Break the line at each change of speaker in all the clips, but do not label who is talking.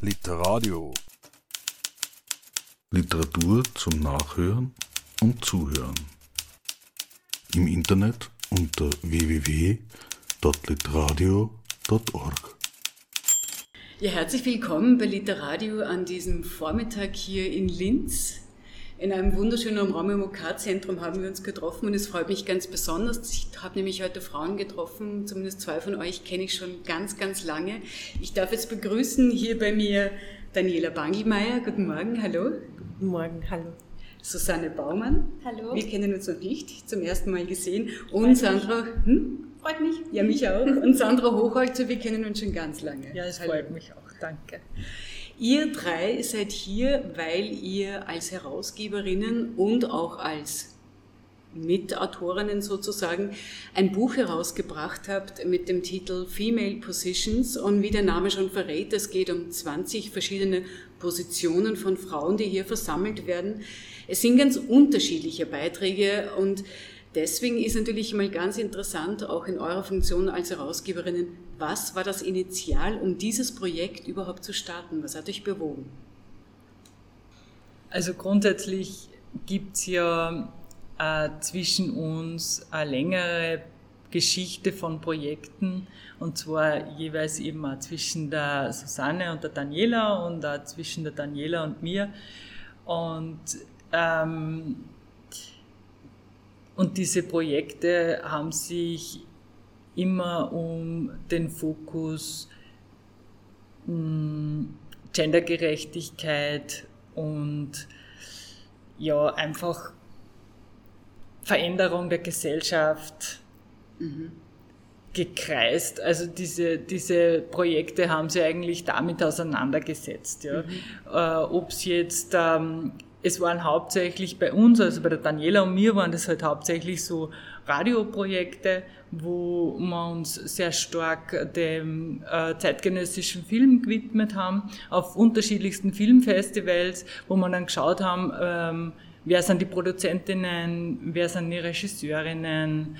Literadio.
Literatur zum Nachhören und Zuhören. Im Internet unter www.literadio.org.
Ja, herzlich willkommen bei Literadio an diesem Vormittag hier in Linz. In einem wunderschönen Raum im OK-Zentrum haben wir uns getroffen und es freut mich ganz besonders. Ich habe nämlich heute Frauen getroffen, zumindest zwei von euch kenne ich schon ganz, ganz lange. Ich darf jetzt begrüßen hier bei mir Daniela Bangelmeier. Guten Morgen, hallo.
Guten Morgen, hallo.
Susanne Baumann.
Hallo.
Wir kennen uns noch nicht, zum ersten Mal gesehen. Und Sandra, hm?
Freut mich.
Ja, mich auch. Und Sandra Hochholzer, wir kennen uns schon ganz lange.
Ja, es freut mich auch. Danke.
Ihr drei seid hier, weil ihr als Herausgeberinnen und auch als Mitautorinnen sozusagen ein Buch herausgebracht habt mit dem Titel Female Positions und wie der Name schon verrät, es geht um 20 verschiedene Positionen von Frauen, die hier versammelt werden. Es sind ganz unterschiedliche Beiträge und deswegen ist natürlich mal ganz interessant, auch in eurer Funktion als Herausgeberinnen, was war das Initial, um dieses Projekt überhaupt zu starten? Was hat euch bewogen?
Also grundsätzlich gibt es ja äh, zwischen uns eine längere Geschichte von Projekten und zwar jeweils eben auch zwischen der Susanne und der Daniela und auch zwischen der Daniela und mir. Und, ähm, und diese Projekte haben sich immer um den Fokus mh, Gendergerechtigkeit und ja, einfach Veränderung der Gesellschaft
Mhm.
gekreist. Also diese, diese Projekte haben sie eigentlich damit auseinandergesetzt. Ja. Äh, Ob es jetzt, ähm, es waren hauptsächlich bei uns, also bei der Daniela und mir waren das halt hauptsächlich so Radioprojekte, wo wir uns sehr stark dem äh, zeitgenössischen Film gewidmet haben, auf unterschiedlichsten Filmfestivals, wo wir dann geschaut haben, ähm, wer sind die Produzentinnen, wer sind die Regisseurinnen,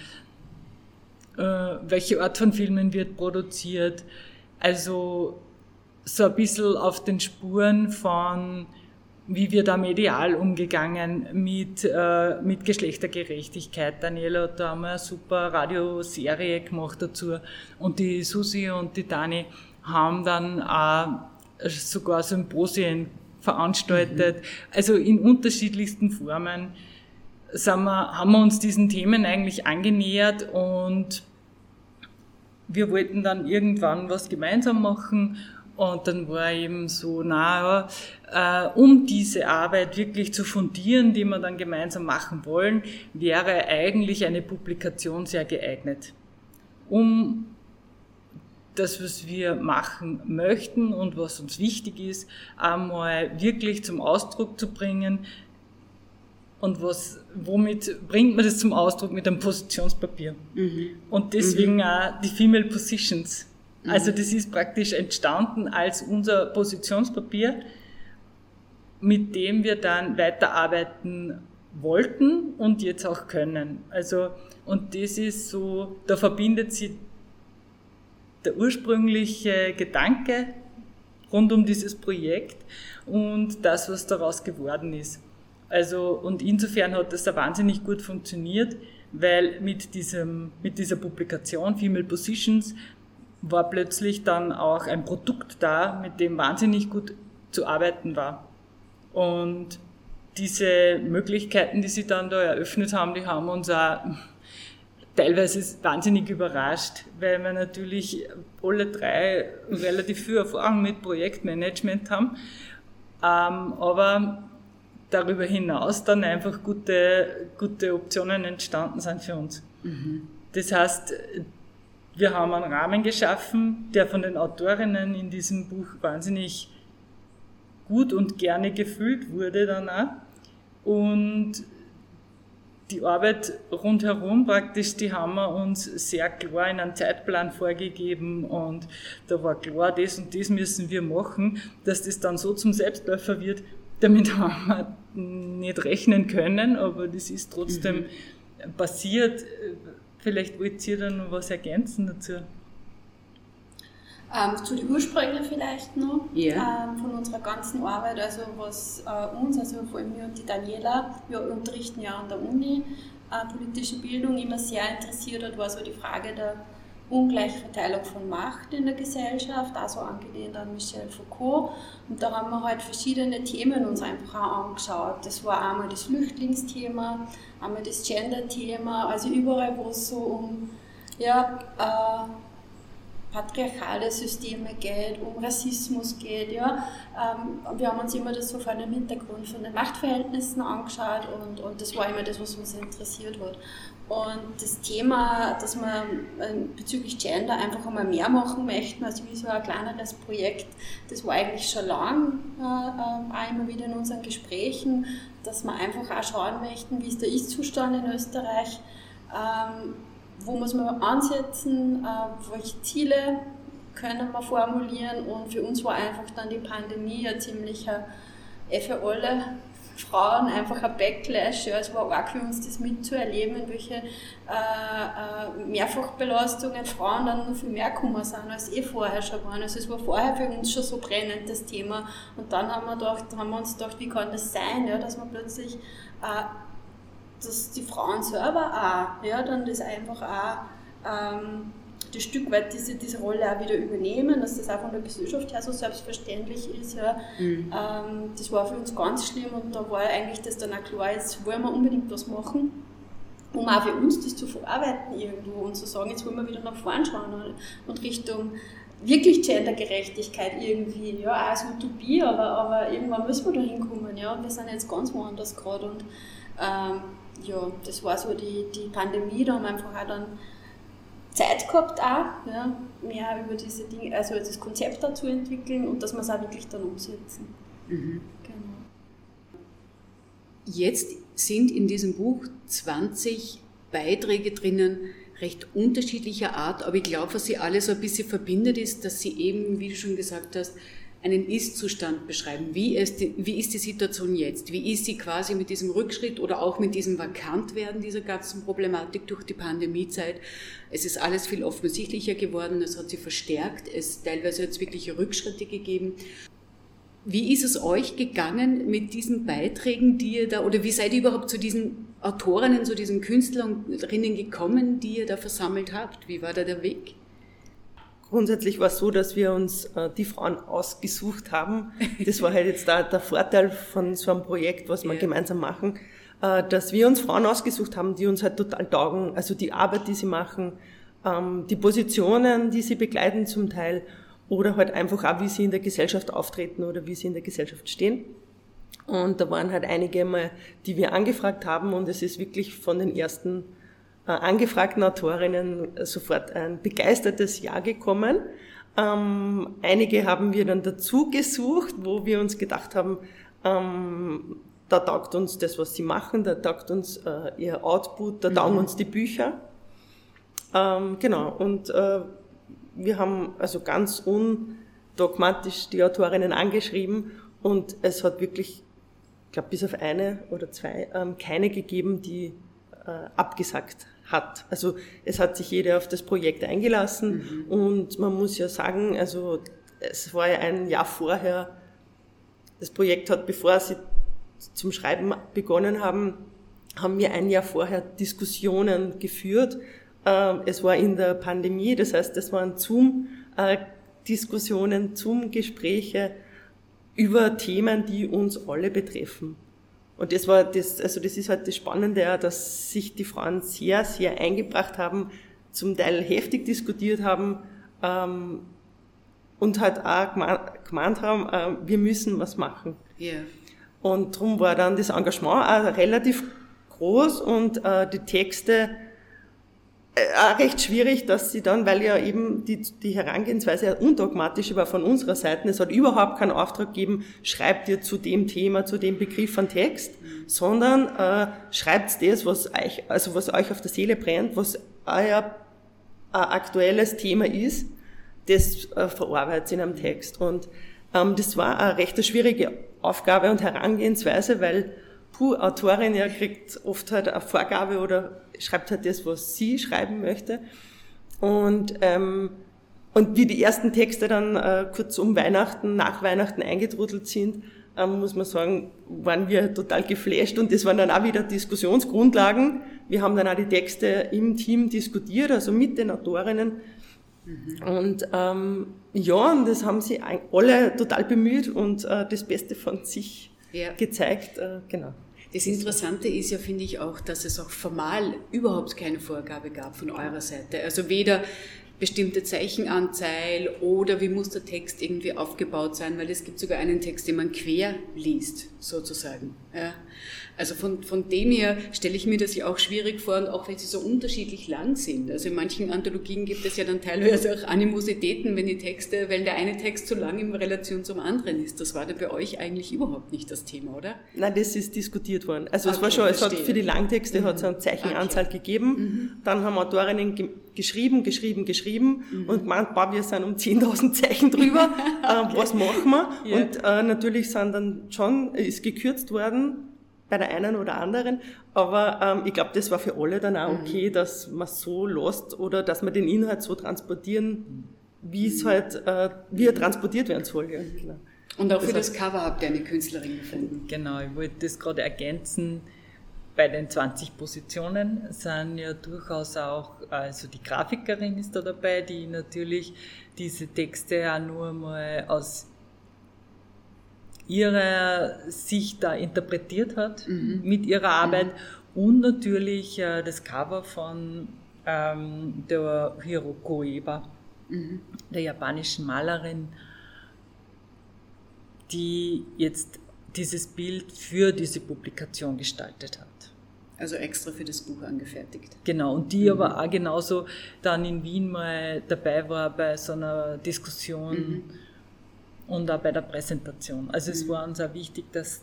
äh, welche Art von Filmen wird produziert. Also so ein bisschen auf den Spuren von, wie wir da medial umgegangen mit, äh, mit Geschlechtergerechtigkeit. Daniela hat da einmal eine super Radioserie gemacht dazu. Und die Susi und die Dani haben dann auch sogar Symposien veranstaltet, also in unterschiedlichsten Formen sind wir, haben wir uns diesen Themen eigentlich angenähert und wir wollten dann irgendwann was gemeinsam machen und dann war eben so, naja, äh, um diese Arbeit wirklich zu fundieren, die wir dann gemeinsam machen wollen, wäre eigentlich eine Publikation sehr geeignet, um das, was wir machen möchten und was uns wichtig ist, einmal wirklich zum Ausdruck zu bringen. Und was, womit bringt man das zum Ausdruck? Mit einem Positionspapier. Und deswegen auch die Female Positions. Also das ist praktisch entstanden als unser Positionspapier, mit dem wir dann weiterarbeiten wollten und jetzt auch können. Also, und das ist so, da verbindet sich der ursprüngliche Gedanke rund um dieses Projekt und das, was daraus geworden ist. Also, und insofern hat das da wahnsinnig gut funktioniert, weil mit diesem, mit dieser Publikation Female Positions war plötzlich dann auch ein Produkt da, mit dem wahnsinnig gut zu arbeiten war. Und diese Möglichkeiten, die sie dann da eröffnet haben, die haben uns auch teilweise wahnsinnig überrascht, weil wir natürlich alle drei relativ viel Erfahrung mit Projektmanagement haben, ähm, aber darüber hinaus dann einfach gute, gute Optionen entstanden sind für uns. Das heißt, wir haben einen Rahmen geschaffen, der von den Autorinnen in diesem Buch wahnsinnig gut und gerne gefüllt wurde dann auch. Und die Arbeit rundherum praktisch, die haben wir uns sehr klar in einen Zeitplan vorgegeben und da war klar, das und das müssen wir machen, dass das dann so zum Selbstläufer wird. Damit haben wir nicht rechnen können, aber das ist trotzdem passiert. Vielleicht wollt ihr da noch was ergänzen dazu.
Ähm, zu den Ursprüngen vielleicht noch
ja.
ähm, von unserer ganzen Arbeit, also was äh, uns, also vor allem mir und die Daniela, wir unterrichten ja an der Uni äh, politische Bildung immer sehr interessiert hat, war so die Frage der ungleiche Verteilung von Macht in der Gesellschaft, also angelehnt an Michel Foucault. Und da haben wir halt verschiedene Themen uns einfach auch angeschaut. Das war einmal das Flüchtlingsthema, einmal das Gender-Thema, also überall, wo es so um ja, äh, patriarchale Systeme geht, um Rassismus geht. Ja. Ähm, wir haben uns immer das so vor dem Hintergrund von den Machtverhältnissen angeschaut und, und das war immer das, was uns interessiert hat. Und das Thema, dass wir ähm, bezüglich Gender einfach einmal mehr machen möchten, also wie so ein kleineres Projekt, das war eigentlich schon lang äh, ähm, immer wieder in unseren Gesprächen, dass wir einfach auch schauen möchten, wie ist der Ist-Zustand in Österreich, ähm, wo muss man ansetzen, äh, welche Ziele können wir formulieren und für uns war einfach dann die Pandemie ein ziemlicher eh für alle Frauen einfach ein Backlash. Ja, es war auch für uns das mitzuerleben, in welche äh, äh, Mehrfachbelastungen Frauen dann noch viel mehr gekommen sind, als eh vorher schon waren. Also es war vorher für uns schon so brennend, das Thema. Und dann haben wir, gedacht, haben wir uns gedacht, wie kann das sein, ja, dass man plötzlich, äh, dass die Frauen selber auch, ja, dann das einfach auch ähm, ein Stück weit diese, diese Rolle auch wieder übernehmen, dass das auch von der Gesellschaft her so selbstverständlich ist. Ja. Mhm. Ähm, das war für uns ganz schlimm und da war eigentlich das dann auch klar, jetzt wollen wir unbedingt was machen, um auch für uns das zu verarbeiten irgendwo und zu sagen, jetzt wollen wir wieder nach vorn schauen und Richtung wirklich Gendergerechtigkeit irgendwie, ja, auch als Utopie, aber, aber irgendwann müssen wir da hinkommen, ja, wir sind jetzt ganz woanders gerade und ähm, ja, das war so die, die Pandemie, da haben wir einfach auch dann Zeit gehabt auch, ja, mehr über diese Dinge, also das Konzept dazu entwickeln und dass wir es auch wirklich dann umsetzen. Mhm. Genau.
Jetzt sind in diesem Buch 20 Beiträge drinnen, recht unterschiedlicher Art, aber ich glaube, was sie alle so ein bisschen verbindet, ist, dass sie eben, wie du schon gesagt hast, einen Ist-Zustand beschreiben. Wie ist, die, wie ist die Situation jetzt? Wie ist sie quasi mit diesem Rückschritt oder auch mit diesem Vakantwerden dieser ganzen Problematik durch die Pandemiezeit? Es ist alles viel offensichtlicher geworden, es hat sich verstärkt, es teilweise hat es wirkliche Rückschritte gegeben. Wie ist es euch gegangen mit diesen Beiträgen, die ihr da, oder wie seid ihr überhaupt zu diesen Autorinnen, zu diesen Künstlerinnen gekommen, die ihr da versammelt habt? Wie war da der Weg?
Grundsätzlich war es so, dass wir uns äh, die Frauen ausgesucht haben. Das war halt jetzt da der Vorteil von so einem Projekt, was wir ja. gemeinsam machen, äh, dass wir uns Frauen ausgesucht haben, die uns halt total taugen. Also die Arbeit, die sie machen, ähm, die Positionen, die sie begleiten zum Teil oder halt einfach auch, wie sie in der Gesellschaft auftreten oder wie sie in der Gesellschaft stehen. Und da waren halt einige mal, die wir angefragt haben und es ist wirklich von den ersten angefragten Autorinnen sofort ein begeistertes Ja gekommen. Ähm, einige haben wir dann dazu gesucht, wo wir uns gedacht haben, ähm, da taugt uns das, was sie machen, da taugt uns äh, ihr Output, da taugen mhm. uns die Bücher. Ähm, genau, und äh, wir haben also ganz undogmatisch die Autorinnen angeschrieben und es hat wirklich, ich glaube bis auf eine oder zwei, ähm, keine gegeben, die äh, abgesagt hat. Also es hat sich jeder auf das Projekt eingelassen mhm. und man muss ja sagen, also es war ja ein Jahr vorher, das Projekt hat, bevor sie zum Schreiben begonnen haben, haben wir ein Jahr vorher Diskussionen geführt. Ähm, es war in der Pandemie, das heißt, es waren Zoom-Diskussionen, Zoom-Gespräche über Themen, die uns alle betreffen. Und das war das, also das ist halt das Spannende, dass sich die Frauen sehr, sehr eingebracht haben, zum Teil heftig diskutiert haben ähm, und halt auch gemeint haben, äh, wir müssen was machen.
Yeah.
Und darum war dann das Engagement auch relativ groß und äh, die Texte äh, recht schwierig, dass sie dann, weil ja eben die, die Herangehensweise undogmatisch war von unserer Seite, es hat überhaupt keinen Auftrag gegeben, schreibt ihr zu dem Thema, zu dem Begriff einen Text, sondern äh, schreibt das, was euch, also was euch auf der Seele brennt, was euer äh, aktuelles Thema ist, das äh, verarbeitet in einem Text. Und ähm, das war eine recht schwierige Aufgabe und Herangehensweise, weil puh, Autorin ja kriegt oft halt eine Vorgabe oder schreibt halt das, was sie schreiben möchte. Und ähm, und wie die ersten Texte dann äh, kurz um Weihnachten, nach Weihnachten eingetrudelt sind, ähm, muss man sagen, waren wir total geflasht und das waren dann auch wieder Diskussionsgrundlagen. Wir haben dann auch die Texte im Team diskutiert, also mit den Autorinnen. Mhm. Und ähm, ja, und das haben sie alle total bemüht und äh, das Beste von sich ja. gezeigt. Äh, genau.
Das Interessante ist ja, finde ich auch, dass es auch formal überhaupt keine Vorgabe gab von eurer Seite. Also weder bestimmte Zeichenanzahl oder wie muss der Text irgendwie aufgebaut sein, weil es gibt sogar einen Text, den man quer liest, sozusagen. Ja. Also von, von dem her stelle ich mir das ja auch schwierig vor und auch weil sie so unterschiedlich lang sind. Also in manchen Anthologien gibt es ja dann teilweise auch Animositäten, wenn die Texte, weil der eine Text zu lang in Relation zum anderen ist. Das war da bei euch eigentlich überhaupt nicht das Thema, oder?
Nein, das ist diskutiert worden. Also okay, es war schon, es hat für die Langtexte mhm. hat es eine Zeichenanzahl okay. gegeben. Mhm. Dann haben Autorinnen ge geschrieben, geschrieben, geschrieben mhm. und gemeint, boah, wir sind um 10.000 Zeichen drüber, äh, was machen wir? Ja. Und äh, natürlich sind dann schon, ist gekürzt worden bei der einen oder anderen. Aber ähm, ich glaube, das war für alle dann auch okay, mhm. dass man so lost oder dass man den Inhalt so transportieren, wie es halt, äh, wie er transportiert werden soll. Ja, genau.
Und auch das für das Cover habt ihr eine Künstlerin gefunden.
Genau, ich wollte das gerade ergänzen. Bei den 20 Positionen sind ja durchaus auch, also die Grafikerin ist da dabei, die natürlich diese Texte auch nur mal aus ihre Sicht da interpretiert hat mhm. mit ihrer Arbeit mhm. und natürlich äh, das Cover von ähm, der Hiroko Eba, mhm. der japanischen Malerin, die jetzt dieses Bild für diese Publikation gestaltet hat.
Also extra für das Buch angefertigt.
Genau, und die mhm. aber auch genauso dann in Wien mal dabei war bei so einer Diskussion mhm und auch bei der Präsentation. Also es mhm. war uns auch wichtig, dass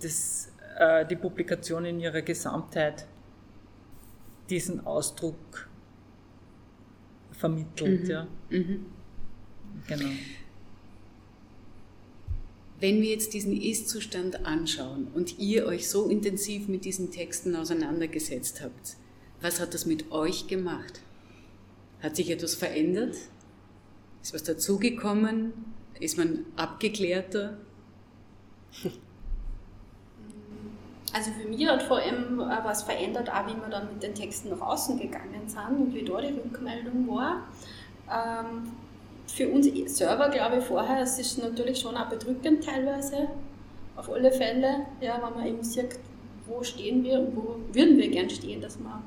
das, äh, die Publikation in ihrer Gesamtheit diesen Ausdruck vermittelt. Mhm. Ja. Mhm.
Genau. Wenn wir jetzt diesen Ist-Zustand anschauen und ihr euch so intensiv mit diesen Texten auseinandergesetzt habt, was hat das mit euch gemacht? Hat sich etwas verändert? Ist was dazugekommen? Ist man abgeklärter?
Also für mich hat vor allem äh, was verändert, auch wie wir dann mit den Texten nach außen gegangen sind und wie da die Rückmeldung war. Ähm, für uns selber glaube ich vorher, es ist natürlich schon auch bedrückend teilweise, auf alle Fälle, ja, wenn man eben sieht, wo stehen wir und wo würden wir gern stehen, dass wir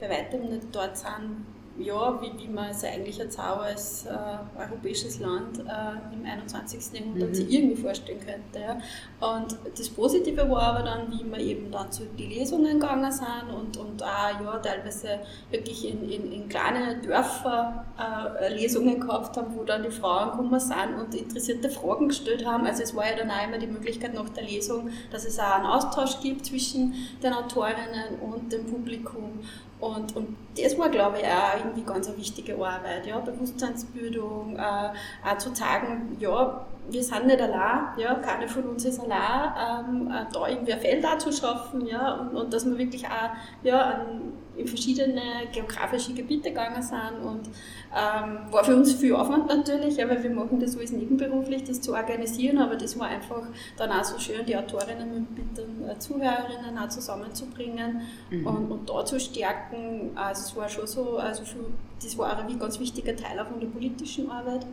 bei weitem nicht dort sind, ja, wie, wie man es eigentlich jetzt auch als äh, europäisches Land äh, im 21. Jahrhundert mhm. sich irgendwie vorstellen könnte. Ja. Und das Positive war aber dann, wie wir eben dann zu den Lesungen gegangen sind und, und auch ja, teilweise wirklich in, in, in kleine Dörfer äh, Lesungen gehabt haben, wo dann die Frauen gekommen sind und interessierte Fragen gestellt haben. Also es war ja dann auch immer die Möglichkeit nach der Lesung, dass es auch einen Austausch gibt zwischen den Autorinnen und dem Publikum. Und, und das war, glaube ich, auch irgendwie ganz eine wichtige Arbeit, ja, Bewusstseinsbildung, äh, auch zu sagen, ja, wir sind nicht allein, ja, keine von uns ist allein, ähm, äh, da irgendwie ein Feld auch zu schaffen, ja, und, und dass wir wirklich auch, ja, an, in verschiedene geografische Gebiete gegangen sind und ähm, war für uns viel Aufwand natürlich, ja, weil wir machen das alles nebenberuflich, das zu organisieren, aber das war einfach dann auch so schön, die Autorinnen mit den äh, Zuhörerinnen auch zusammenzubringen mhm. und, und da zu stärken. Also es war schon so, also für, das war auch ein ganz wichtiger Teil auch von der politischen Arbeit.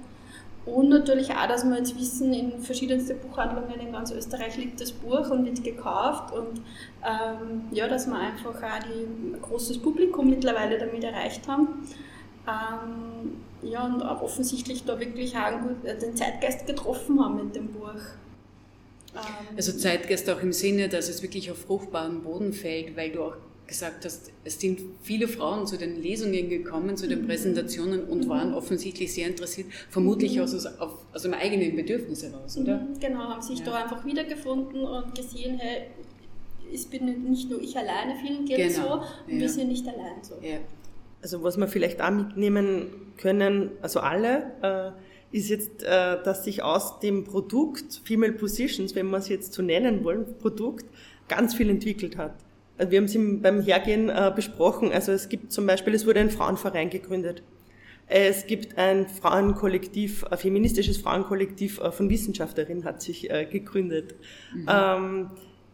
Und natürlich auch, dass wir jetzt wissen, in verschiedensten Buchhandlungen in ganz Österreich liegt das Buch und wird gekauft und ähm, ja, dass wir einfach auch ein großes Publikum mittlerweile damit erreicht haben. Ähm, ja, und auch offensichtlich da wirklich auch äh, den Zeitgeist getroffen haben mit dem Buch.
Ähm, also Zeitgeist auch im Sinne, dass es wirklich auf fruchtbaren Boden fällt, weil du auch gesagt hast, es sind viele Frauen zu den Lesungen gekommen, zu den mhm. Präsentationen und mhm. waren offensichtlich sehr interessiert, vermutlich aus, aus, aus einem eigenen Bedürfnis heraus, oder?
Mhm, genau, haben sich ja. da einfach wiedergefunden und gesehen, hey, ich bin nicht nur ich alleine, vielen geht genau. so und ja. wir sind nicht allein so. Ja.
Also was wir vielleicht auch mitnehmen können, also alle, äh, ist jetzt, äh, dass sich aus dem Produkt Female Positions, wenn wir es jetzt so nennen wollen, Produkt, ganz viel entwickelt hat. Wir haben es beim Hergehen äh, besprochen. Also es gibt zum Beispiel, es wurde ein Frauenverein gegründet. Es gibt ein Frauenkollektiv, ein feministisches Frauenkollektiv äh, von Wissenschaftlerinnen hat sich äh, gegründet. Mhm. Ähm,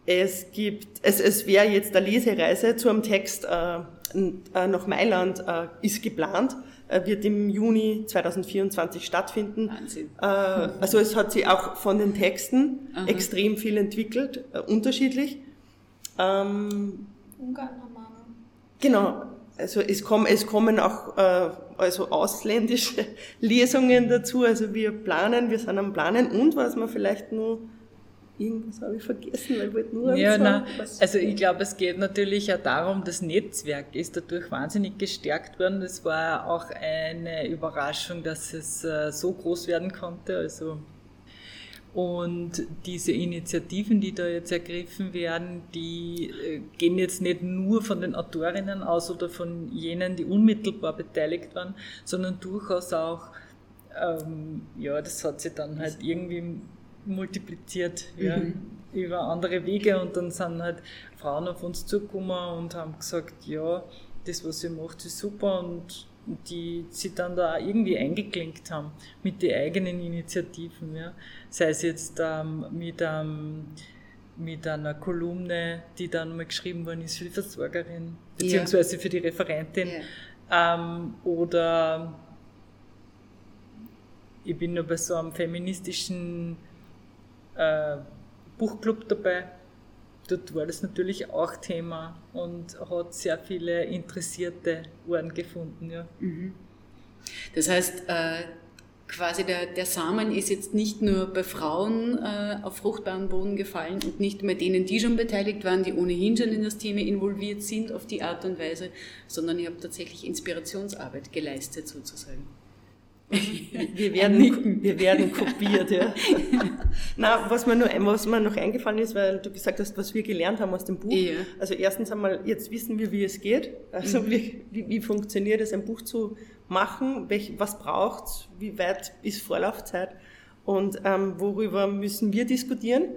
es gibt, es, es wäre jetzt eine Lesereise zu einem Text äh, äh nach Mailand äh, ist geplant, äh, wird im Juni 2024 stattfinden. Wahnsinn. Äh, also es hat sich auch von den Texten Aha. extrem viel entwickelt, unterschiedlich. Ähm, Ungarn haben wir Genau, also es, kommen, es kommen auch äh, also ausländische Lesungen dazu. Also wir planen, wir sind am Planen und was man vielleicht nur irgendwas habe ich vergessen, weil ich wollte nur
ja, nein, Also ich glaube, es geht natürlich auch darum, das Netzwerk ist dadurch wahnsinnig gestärkt worden. Es war auch eine Überraschung, dass es äh, so groß werden konnte. Also und diese Initiativen, die da jetzt ergriffen werden, die äh, gehen jetzt nicht nur von den Autorinnen aus oder von jenen, die unmittelbar beteiligt waren, sondern durchaus auch, ähm, ja, das hat sich dann halt irgendwie multipliziert ja, mhm. über andere Wege und dann sind halt Frauen auf uns zugekommen und haben gesagt, ja, das, was ihr macht, ist super und die sie dann da irgendwie eingeklinkt haben mit den eigenen Initiativen. Ja. Sei es jetzt ähm, mit, ähm, mit einer Kolumne, die dann mal geschrieben worden ist für die Versorgerin, beziehungsweise für die Referentin. Ja. Ähm, oder ich bin nur bei so einem feministischen äh, Buchclub dabei dort war das natürlich auch Thema und hat sehr viele interessierte Ohren gefunden. Ja. Mhm.
Das heißt, äh, quasi der, der Samen ist jetzt nicht nur bei Frauen äh, auf fruchtbaren Boden gefallen und nicht bei denen, die schon beteiligt waren, die ohnehin schon in das Thema involviert sind auf die Art und Weise, sondern ihr habt tatsächlich Inspirationsarbeit geleistet sozusagen.
Wir werden, wir werden kopiert, ja. Na, was mir, nur, was mir noch eingefallen ist, weil du gesagt hast, was wir gelernt haben aus dem Buch. Ja. Also erstens einmal, jetzt wissen wir, wie es geht. Also mhm. wie, wie, funktioniert es, ein Buch zu machen? Welch, was braucht's? Wie weit ist Vorlaufzeit? Und ähm, worüber müssen wir diskutieren?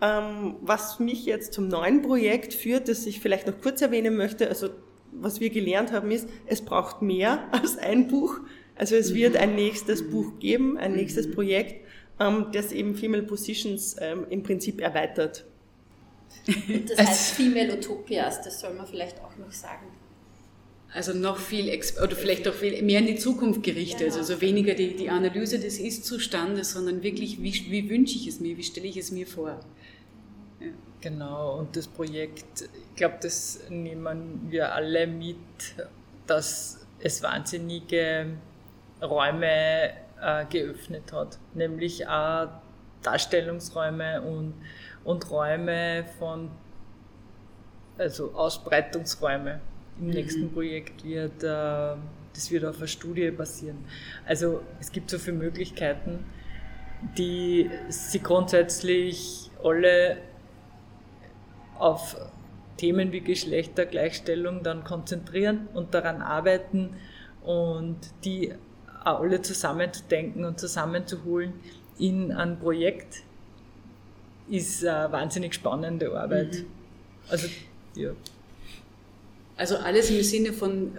Ähm, was mich jetzt zum neuen Projekt führt, das ich vielleicht noch kurz erwähnen möchte, also was wir gelernt haben, ist, es braucht mehr als ein Buch. Also es wird ein nächstes Buch geben, ein nächstes Projekt, ähm, das eben Female Positions ähm, im Prinzip erweitert.
Das heißt Female Utopias, das soll man vielleicht auch noch sagen.
Also noch viel, oder vielleicht auch viel mehr in die Zukunft gerichtet. Genau. Also weniger die, die Analyse des Ist-Zustandes, sondern wirklich, wie, wie wünsche ich es mir, wie stelle ich es mir vor.
Ja. Genau, und das Projekt, ich glaube, das nehmen wir alle mit, dass es wahnsinnige Räume äh, geöffnet hat, nämlich auch Darstellungsräume und, und Räume von, also Ausbreitungsräume. Im mhm. nächsten Projekt wird, äh, das wird auf einer Studie basieren. Also es gibt so viele Möglichkeiten, die sich grundsätzlich alle auf Themen wie Geschlechtergleichstellung dann konzentrieren und daran arbeiten und die alle zusammenzudenken und zusammenzuholen in ein Projekt ist eine wahnsinnig spannende Arbeit. Mhm.
Also, ja. Also alles im Sinne von,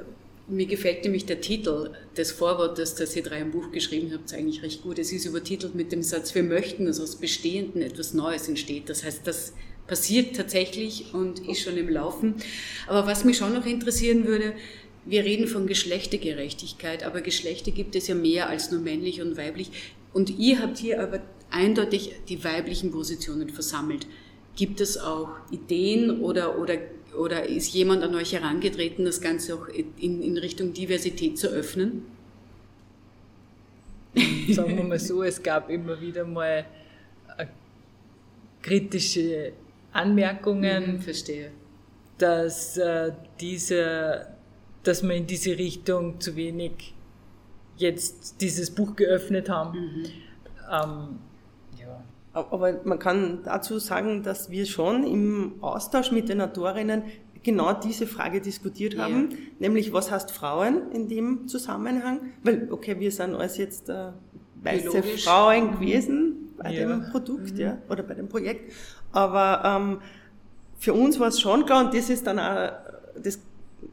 mir gefällt nämlich der Titel des Vorwortes, das ihr drei im Buch geschrieben habt, eigentlich recht gut. Es ist übertitelt mit dem Satz, wir möchten, dass aus Bestehenden etwas Neues entsteht. Das heißt, das passiert tatsächlich und ist schon im Laufen. Aber was mich schon noch interessieren würde, wir reden von Geschlechtergerechtigkeit, aber Geschlechter gibt es ja mehr als nur männlich und weiblich. Und ihr habt hier aber eindeutig die weiblichen Positionen versammelt. Gibt es auch Ideen oder, oder, oder ist jemand an euch herangetreten, das Ganze auch in, in Richtung Diversität zu öffnen?
Sagen wir mal so, es gab immer wieder mal äh, kritische Anmerkungen.
Mhm, verstehe.
Dass äh, diese dass wir in diese Richtung zu wenig jetzt dieses Buch geöffnet haben. Mhm. Ähm,
ja. Aber man kann dazu sagen, dass wir schon im Austausch mit den Autorinnen genau diese Frage diskutiert haben, ja. nämlich was heißt Frauen in dem Zusammenhang? Weil, okay, wir sind alles jetzt äh, weiße Biologisch. Frauen mhm. gewesen bei ja. dem Produkt, mhm. ja, oder bei dem Projekt, aber ähm, für uns war es schon klar, und das ist dann auch das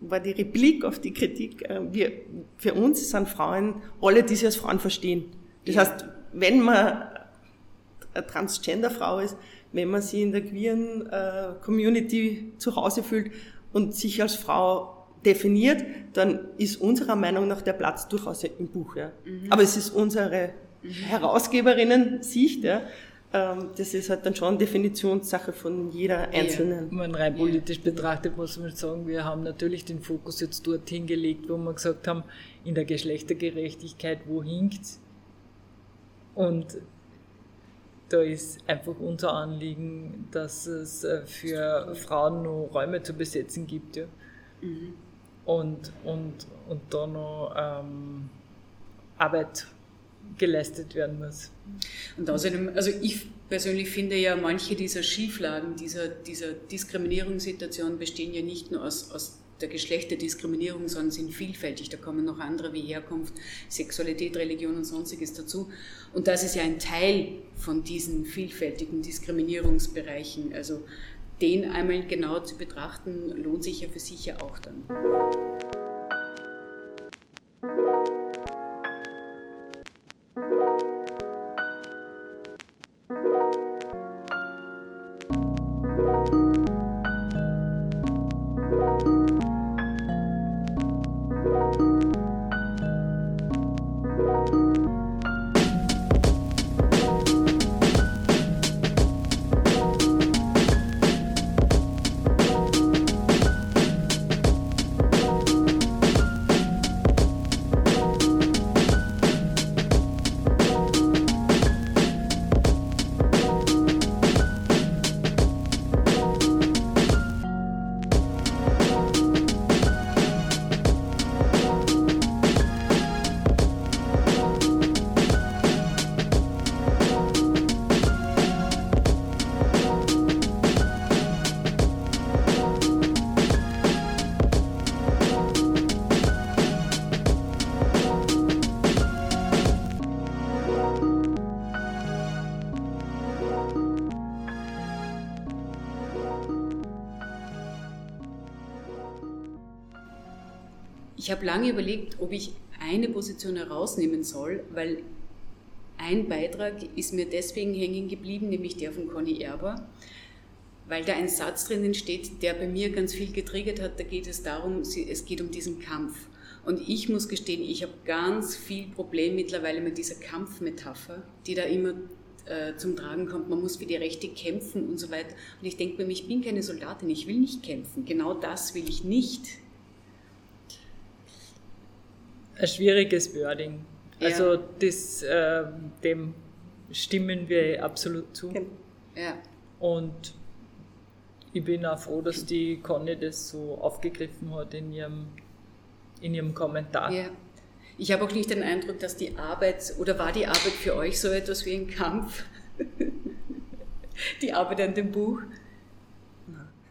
war die Replik auf die Kritik, äh, wir, für uns sind Frauen alle, die sich als Frauen verstehen. Das heißt, wenn man eine Transgender-Frau ist, wenn man sich in der queeren äh, Community zu Hause fühlt und sich als Frau definiert, dann ist unserer Meinung nach der Platz durchaus im Buch. Ja. Mhm. Aber es ist unsere mhm. Herausgeberinnen-Sicht. Ja. Ähm, das ist halt dann schon Definitionssache von jeder einzelnen.
Ja, man rein politisch ja. betrachtet muss man sagen, wir haben natürlich den Fokus jetzt dorthin gelegt, wo wir gesagt haben, in der Geschlechtergerechtigkeit, wo hinkt Und da ist einfach unser Anliegen, dass es äh, für Frauen noch Räume zu besetzen gibt. Ja. Mhm. Und, und, und da noch ähm, Arbeit geleistet werden muss.
Und außerdem, also ich persönlich finde ja, manche dieser Schieflagen, dieser, dieser Diskriminierungssituation bestehen ja nicht nur aus, aus der Geschlechterdiskriminierung, sondern sind vielfältig. Da kommen noch andere wie Herkunft, Sexualität, Religion und sonstiges dazu. Und das ist ja ein Teil von diesen vielfältigen Diskriminierungsbereichen. Also den einmal genau zu betrachten, lohnt sich ja für sich ja auch dann. Ich habe lange überlegt, ob ich eine Position herausnehmen soll, weil ein Beitrag ist mir deswegen hängen geblieben, nämlich der von Conny Erber, weil da ein Satz drinnen steht, der bei mir ganz viel getriggert hat. Da geht es darum, es geht um diesen Kampf. Und ich muss gestehen, ich habe ganz viel Problem mittlerweile mit dieser Kampfmetapher, die da immer äh, zum Tragen kommt. Man muss für die Rechte kämpfen und so weiter. Und ich denke mir, ich bin keine Soldatin, ich will nicht kämpfen. Genau das will ich nicht
ein schwieriges Wording. Ja. Also das, äh, dem stimmen wir absolut zu. Ja. Und ich bin auch froh, dass die Conny das so aufgegriffen hat in ihrem, in ihrem Kommentar. Ja.
Ich habe auch nicht den Eindruck, dass die Arbeit, oder war die Arbeit für euch so etwas wie ein Kampf? die Arbeit an dem Buch?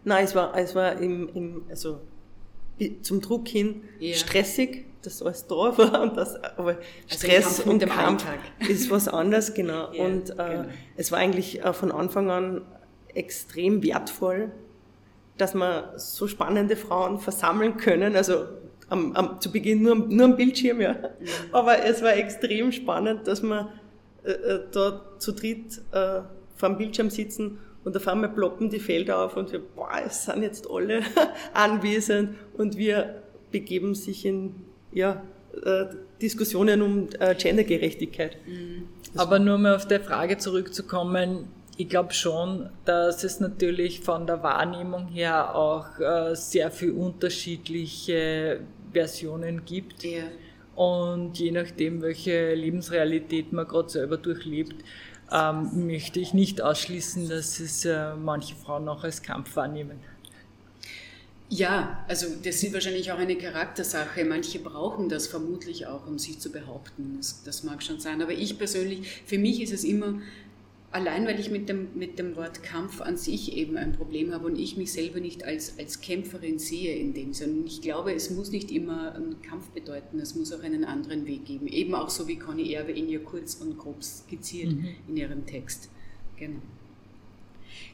Nein, es war, es war im, im, also zum Druck hin ja. stressig, dass alles da war und das, aber also Stress und Kampf ist was anderes, genau. ja, und äh, genau. es war eigentlich äh, von Anfang an extrem wertvoll, dass wir so spannende Frauen versammeln können, also am, am, zu Beginn nur, nur am Bildschirm, ja. Mhm. Aber es war extrem spannend, dass wir äh, äh da zu dritt äh, vor dem Bildschirm sitzen und auf einmal ploppen die Felder auf und wir, boah, es sind jetzt alle anwesend und wir begeben sich in ja, äh, Diskussionen um äh, Gendergerechtigkeit.
Mhm. Aber nur mal auf der Frage zurückzukommen, ich glaube schon, dass es natürlich von der Wahrnehmung her auch äh, sehr viel unterschiedliche Versionen gibt. Ja. Und je nachdem, welche Lebensrealität man gerade selber durchlebt, ähm, möchte ich nicht ausschließen, dass es äh, manche Frauen auch als Kampf wahrnehmen.
Ja, also das ist wahrscheinlich auch eine Charaktersache. Manche brauchen das vermutlich auch, um sich zu behaupten. Das, das, mag schon sein. Aber ich persönlich, für mich ist es immer, allein weil ich mit dem, mit dem Wort Kampf an sich eben ein Problem habe und ich mich selber nicht als, als Kämpferin sehe in dem Sinne. Ich glaube, es muss nicht immer einen Kampf bedeuten, es muss auch einen anderen Weg geben. Eben auch so wie Conny Erbe in ihr kurz und grob skizziert mhm. in ihrem Text. Genau.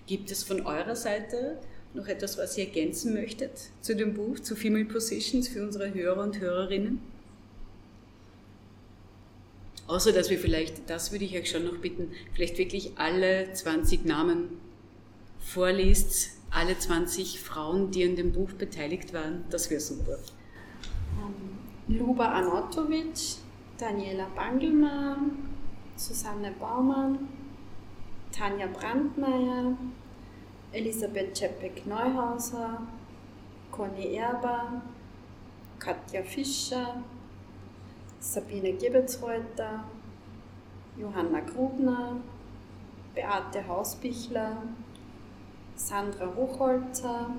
Gibt es von eurer Seite Noch etwas, was ihr ergänzen möchtet zu dem Buch, zu Female Positions für unsere Hörer und Hörerinnen? Außer dass wir vielleicht, das würde ich euch schon noch bitten, vielleicht wirklich alle 20 Namen vorliest, alle 20 Frauen, die an dem Buch beteiligt waren. Das wäre super.
Ähm, Luba Anotovic, Daniela Bangelmer, Susanne Baumann, Tanja Brandmeier, Elisabeth Czepek-Neuhauser, Conny Erber, Katja Fischer, Sabine Gebetsreuter, Johanna Grubner, Beate Hausbichler, Sandra Hochholzer,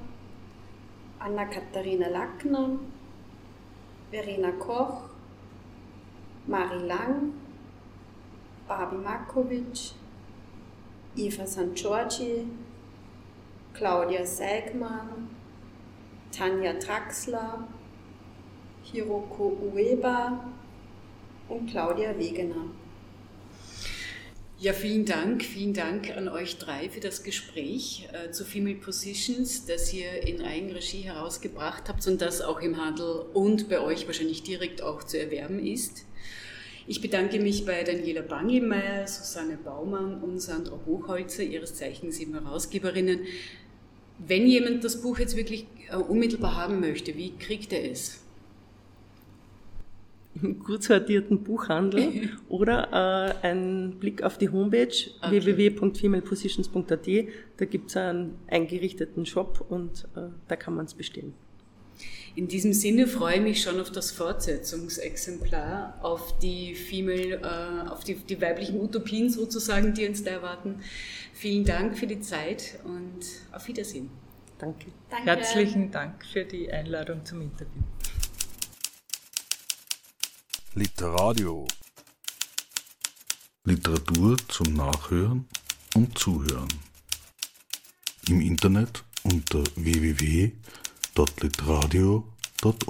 Anna-Katharina Lackner, Verena Koch, Mari Lang, Babi Makovic, Eva St. Giorgi, Claudia Seigmann, Tanja Traxler, Hiroko Ueba, und Claudia Wegener.
Ja, vielen Dank, vielen Dank an euch drei für das Gespräch äh, zu Female Positions, das ihr in Eigenregie herausgebracht habt und das auch im Handel und bei euch wahrscheinlich direkt auch zu erwerben ist. Ich bedanke mich bei Daniela Bangemeyer, Susanne Baumann und Sandra Hochholzer, ihres Zeichens eben Herausgeberinnen. Wenn jemand das Buch jetzt wirklich äh, unmittelbar haben möchte, wie kriegt er es?
im gut sortierten Buchhandel oder äh, ein Blick auf die Homepage okay. www.femalepositions.at. Da gibt es einen eingerichteten Shop und äh, da kann man es bestellen.
In diesem Sinne freue ich mich schon auf das Fortsetzungsexemplar, auf die Female, äh, auf die, die weiblichen Utopien sozusagen, die uns da erwarten. Vielen Dank für die Zeit und auf Wiedersehen.
Danke.
Danke. Herzlichen Dank für die Einladung zum Interview.
Literadio. Literatur zum Nachhören und Zuhören. Im Internet unter www.literadio.org. tot